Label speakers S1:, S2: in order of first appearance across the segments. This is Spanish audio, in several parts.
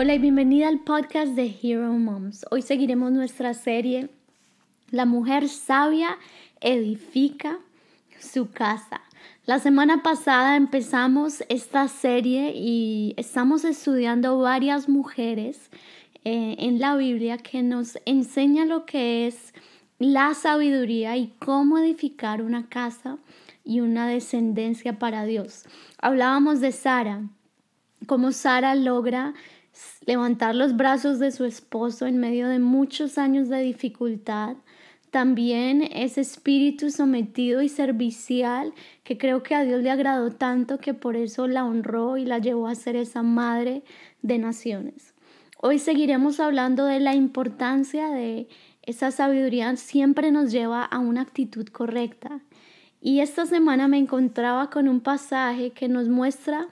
S1: Hola y bienvenida al podcast de Hero Moms. Hoy seguiremos nuestra serie La mujer sabia edifica su casa. La semana pasada empezamos esta serie y estamos estudiando varias mujeres eh, en la Biblia que nos enseña lo que es la sabiduría y cómo edificar una casa y una descendencia para Dios. Hablábamos de Sara, cómo Sara logra levantar los brazos de su esposo en medio de muchos años de dificultad. También ese espíritu sometido y servicial que creo que a Dios le agradó tanto que por eso la honró y la llevó a ser esa madre de naciones. Hoy seguiremos hablando de la importancia de esa sabiduría siempre nos lleva a una actitud correcta. Y esta semana me encontraba con un pasaje que nos muestra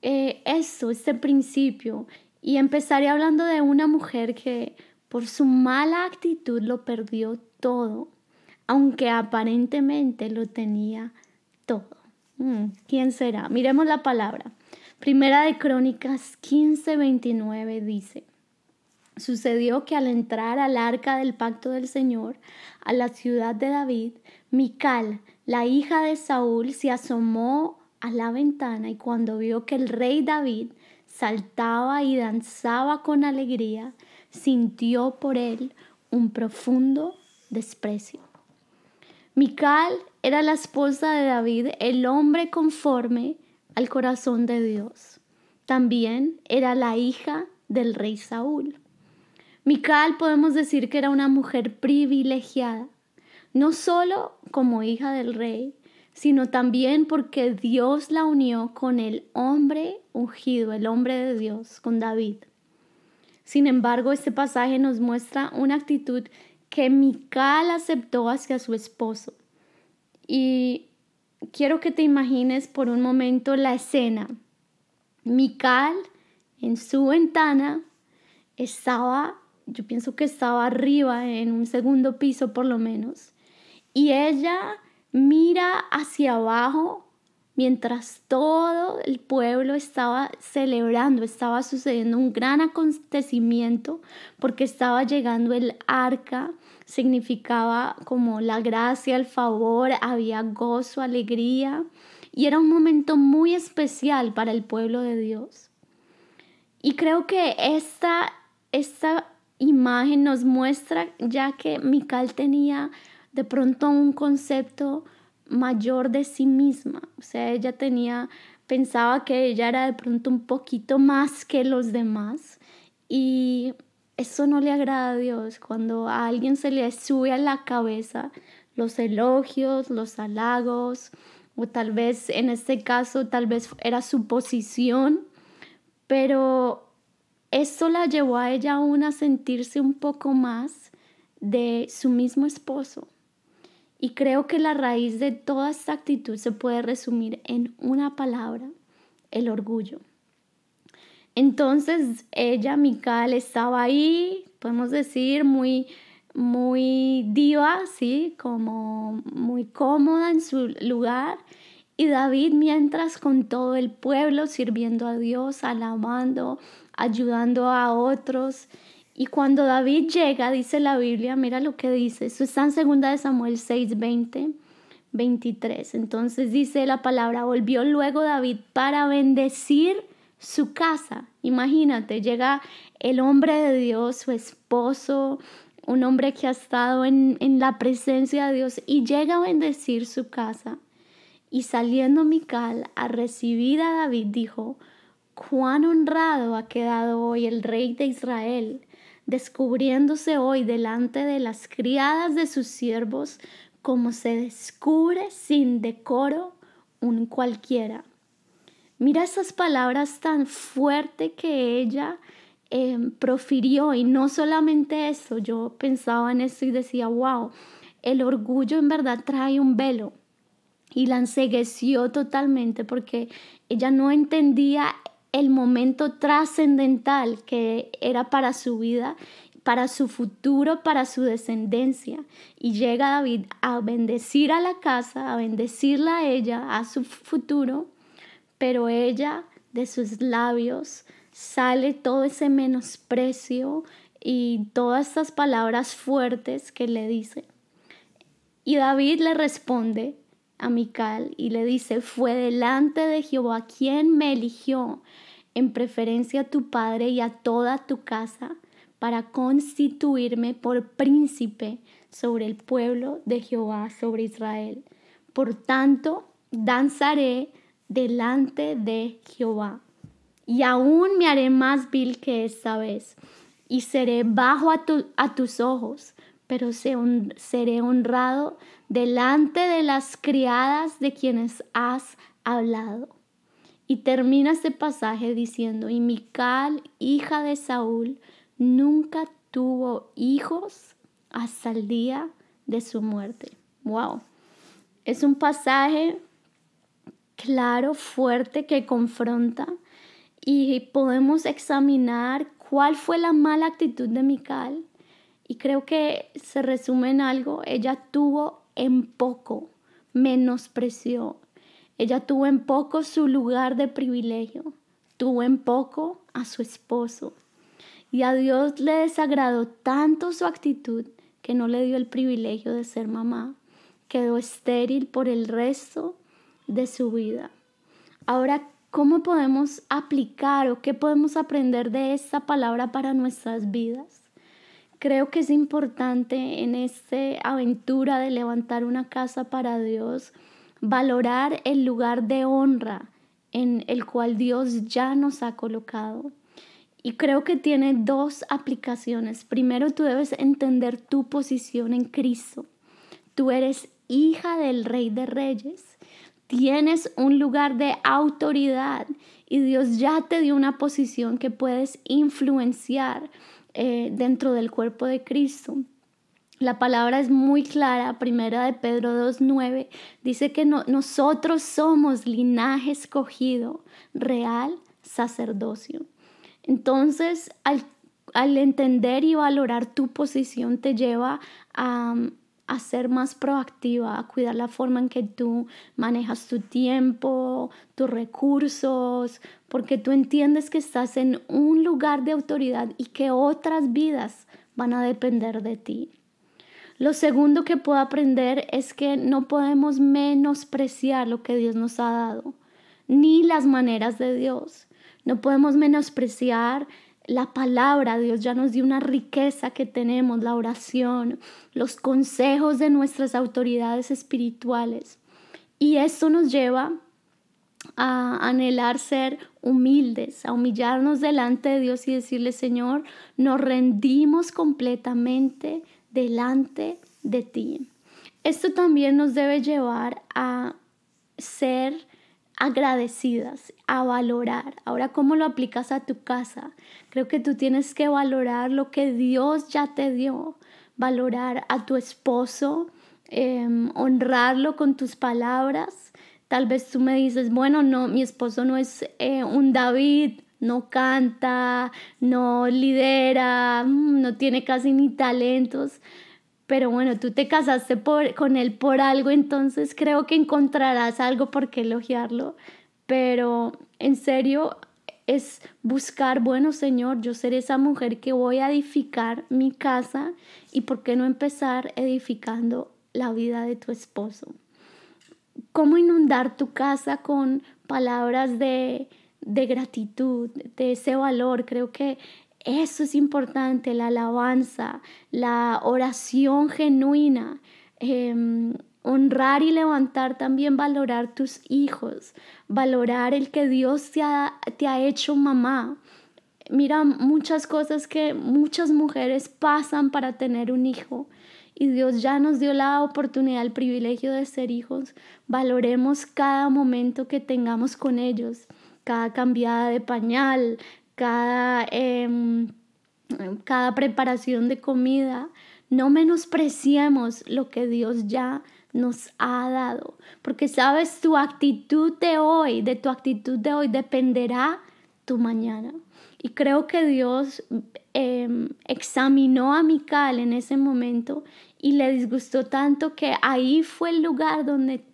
S1: eh, eso, este principio, y empezaré hablando de una mujer que por su mala actitud lo perdió todo, aunque aparentemente lo tenía todo. Mm, ¿Quién será? Miremos la palabra. Primera de Crónicas 15:29 dice, Sucedió que al entrar al arca del pacto del Señor, a la ciudad de David, Mical, la hija de Saúl, se asomó a la ventana y cuando vio que el rey David saltaba y danzaba con alegría, sintió por él un profundo desprecio. Mical era la esposa de David, el hombre conforme al corazón de Dios. También era la hija del rey Saúl. Mical podemos decir que era una mujer privilegiada, no solo como hija del rey, sino también porque Dios la unió con el hombre ungido, el hombre de Dios, con David. Sin embargo, este pasaje nos muestra una actitud que Mical aceptó hacia su esposo. Y quiero que te imagines por un momento la escena. Mical en su ventana estaba, yo pienso que estaba arriba en un segundo piso por lo menos, y ella mira hacia abajo mientras todo el pueblo estaba celebrando, estaba sucediendo un gran acontecimiento porque estaba llegando el arca, significaba como la gracia, el favor, había gozo, alegría. Y era un momento muy especial para el pueblo de Dios. Y creo que esta, esta imagen nos muestra ya que Mical tenía de pronto un concepto mayor de sí misma. O sea, ella tenía, pensaba que ella era de pronto un poquito más que los demás y eso no le agrada a Dios. Cuando a alguien se le sube a la cabeza los elogios, los halagos, o tal vez en este caso, tal vez era su posición, pero eso la llevó a ella aún a sentirse un poco más de su mismo esposo. Y creo que la raíz de toda esta actitud se puede resumir en una palabra, el orgullo. Entonces ella, Mical, estaba ahí, podemos decir, muy, muy diva, ¿sí? Como muy cómoda en su lugar. Y David, mientras con todo el pueblo, sirviendo a Dios, alabando, ayudando a otros. Y cuando David llega, dice la Biblia, mira lo que dice, eso está en 2 de Samuel 6, 20, 23. Entonces dice la palabra, volvió luego David para bendecir su casa. Imagínate, llega el hombre de Dios, su esposo, un hombre que ha estado en, en la presencia de Dios y llega a bendecir su casa. Y saliendo Mical a recibir a David, dijo, cuán honrado ha quedado hoy el rey de Israel descubriéndose hoy delante de las criadas de sus siervos como se descubre sin decoro un cualquiera. Mira esas palabras tan fuerte que ella em, profirió y no solamente eso, yo pensaba en eso y decía, wow, el orgullo en verdad trae un velo y la ensegueció totalmente porque ella no entendía el momento trascendental que era para su vida, para su futuro, para su descendencia. Y llega David a bendecir a la casa, a bendecirla a ella, a su futuro, pero ella de sus labios sale todo ese menosprecio y todas estas palabras fuertes que le dice. Y David le responde y le dice, fue delante de Jehová quien me eligió en preferencia a tu padre y a toda tu casa para constituirme por príncipe sobre el pueblo de Jehová, sobre Israel. Por tanto, danzaré delante de Jehová. Y aún me haré más vil que esta vez, y seré bajo a, a tus ojos, pero seré honrado delante de las criadas de quienes has hablado. Y termina este pasaje diciendo, y Mical, hija de Saúl, nunca tuvo hijos hasta el día de su muerte. Wow. Es un pasaje claro, fuerte, que confronta y podemos examinar cuál fue la mala actitud de Mical. Y creo que se resume en algo, ella tuvo en poco, menospreció. Ella tuvo en poco su lugar de privilegio, tuvo en poco a su esposo. Y a Dios le desagradó tanto su actitud que no le dio el privilegio de ser mamá. Quedó estéril por el resto de su vida. Ahora, ¿cómo podemos aplicar o qué podemos aprender de esta palabra para nuestras vidas? Creo que es importante en esta aventura de levantar una casa para Dios, valorar el lugar de honra en el cual Dios ya nos ha colocado. Y creo que tiene dos aplicaciones. Primero, tú debes entender tu posición en Cristo. Tú eres hija del Rey de Reyes. Tienes un lugar de autoridad y Dios ya te dio una posición que puedes influenciar eh, dentro del cuerpo de Cristo. La palabra es muy clara, primera de Pedro 2.9, dice que nosotros somos linaje escogido, real sacerdocio. Entonces, al, entender y valorar tu posición te lleva a, a ser más proactiva, a cuidar la forma en que tú manejas tu tiempo, tus recursos, porque tú entiendes que estás en un lugar de autoridad y que otras vidas van a depender de ti. Lo segundo que puedo aprender es que no podemos menospreciar lo que Dios nos ha dado, ni las maneras de Dios. No podemos menospreciar la palabra. Dios ya nos dio una riqueza que tenemos, la oración, los consejos de nuestras autoridades espirituales. Y esto nos lleva a anhelar ser humildes, a humillarnos delante de Dios y decirle, Señor, nos rendimos completamente delante de ti. Esto también nos debe llevar a ser agradecidas, a valorar. Ahora, ¿cómo lo aplicas a tu casa? Creo que tú tienes que valorar lo que Dios ya te dio, valorar a tu esposo, em, honrarlo con tus palabras. Tal vez tú me dices, bueno, no, mi esposo no es eh, un David, no canta, no lidera, mm, no tiene casi ni talentos pero bueno, tú te casaste por, con él por algo, entonces creo que encontrarás algo por qué elogiarlo, pero en serio es buscar, bueno Señor, yo seré esa mujer que voy a edificar mi casa y por qué no empezar edificando la vida de tu esposo. ¿Cómo inundar tu casa con palabras de, de gratitud, de ese valor? Creo que eso es importante, la alabanza, la oración genuina, em, honrar y levantar también, valorar tus hijos, valorar el que Dios te ha, te ha hecho mamá. Mira muchas cosas que muchas mujeres pasan para tener un hijo y Dios ya nos dio la oportunidad, el privilegio de ser hijos. Valoremos cada momento que tengamos con ellos, cada cambiada de pañal, cada, em, cada preparación de comida. No menospreciemos lo que Dios ya nos ha dado, porque sabes, tu actitud de hoy, de tu actitud de hoy dependerá tu mañana. Y creo que Dios em, examinó a Mical en ese momento y le disgustó tanto que ahí fue el lugar donde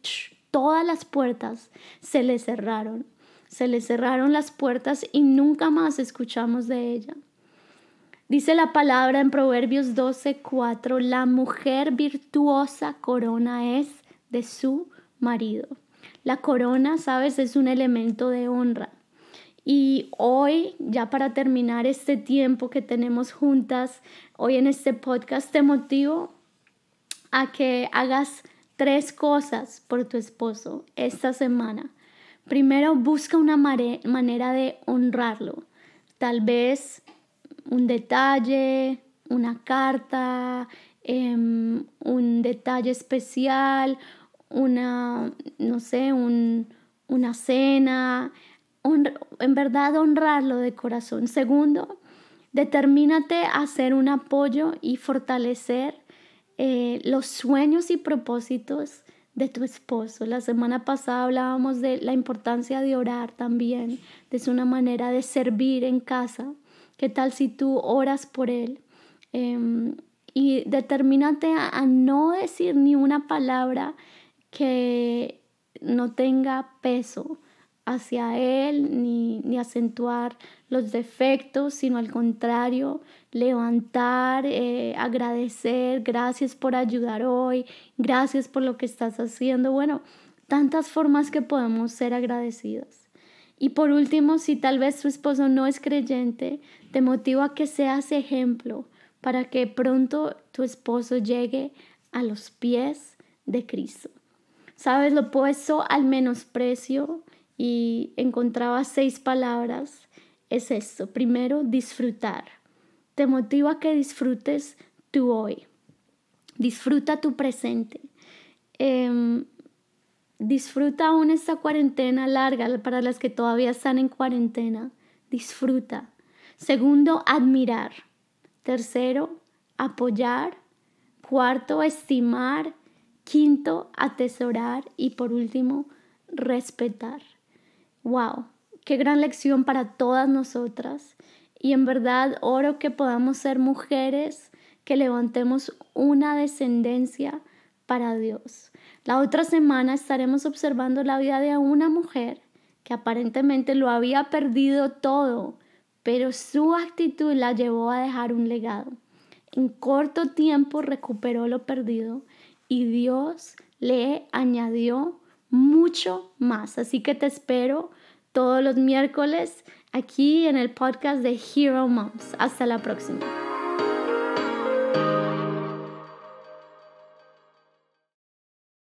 S1: todas las puertas se le cerraron. Se le cerraron las puertas y nunca más escuchamos de ella. Dice la palabra en Proverbios 12:4, la mujer virtuosa corona es de su marido. La corona, sabes, es un elemento de honra. Y hoy, ya para terminar este tiempo que tenemos juntas, hoy en este podcast te motivo a que hagas tres cosas por tu esposo esta semana. Primero, busca una manera de honrarlo. Tal vez un detalle, una carta, em, un detalle especial, una, no sé, una cena. en verdad, honrarlo de corazón. Segundo, determínate a hacer un apoyo y fortalecer eh, los sueños y propósitos de tu esposo. La semana pasada hablábamos de la importancia de orar también, de una manera de servir en casa. ¿Qué tal si tú oras por él? Em, y determínate a, no decir ni una palabra que no tenga peso hacia él, ni, ni acentuar los defectos, sino al contrario, levantar, eh, agradecer, gracias por ayudar hoy, gracias por lo que estás haciendo. Bueno, tantas formas que podemos ser agradecidas. Y por último, si tal vez tu esposo no es creyente, te motivo a que seas ejemplo para que pronto tu esposo llegue a los pies de Cristo. Sabes, lo puesto al menosprecio y encontraba seis palabras. Es esto. Primero, disfrutar te motivo a que disfrutes tu hoy. Disfruta tu presente. Em, disfruta aún esta cuarentena larga para las que todavía están en cuarentena. Disfruta. Segundo, admirar. Tercero, apoyar. Cuarto, estimar. Quinto, atesorar. Y por último, respetar. ¡Wow! Qué gran lección para todas nosotras. Y en verdad oro que podamos ser mujeres que levantemos una descendencia para Dios. La otra semana estaremos observando la vida de una mujer que aparentemente lo había perdido todo, pero su actitud la llevó a dejar un legado. En corto tiempo recuperó lo perdido y Dios le añadió mucho más. Así que te espero todos los miércoles aquí en el podcast de Hero Moms. Hasta la próxima.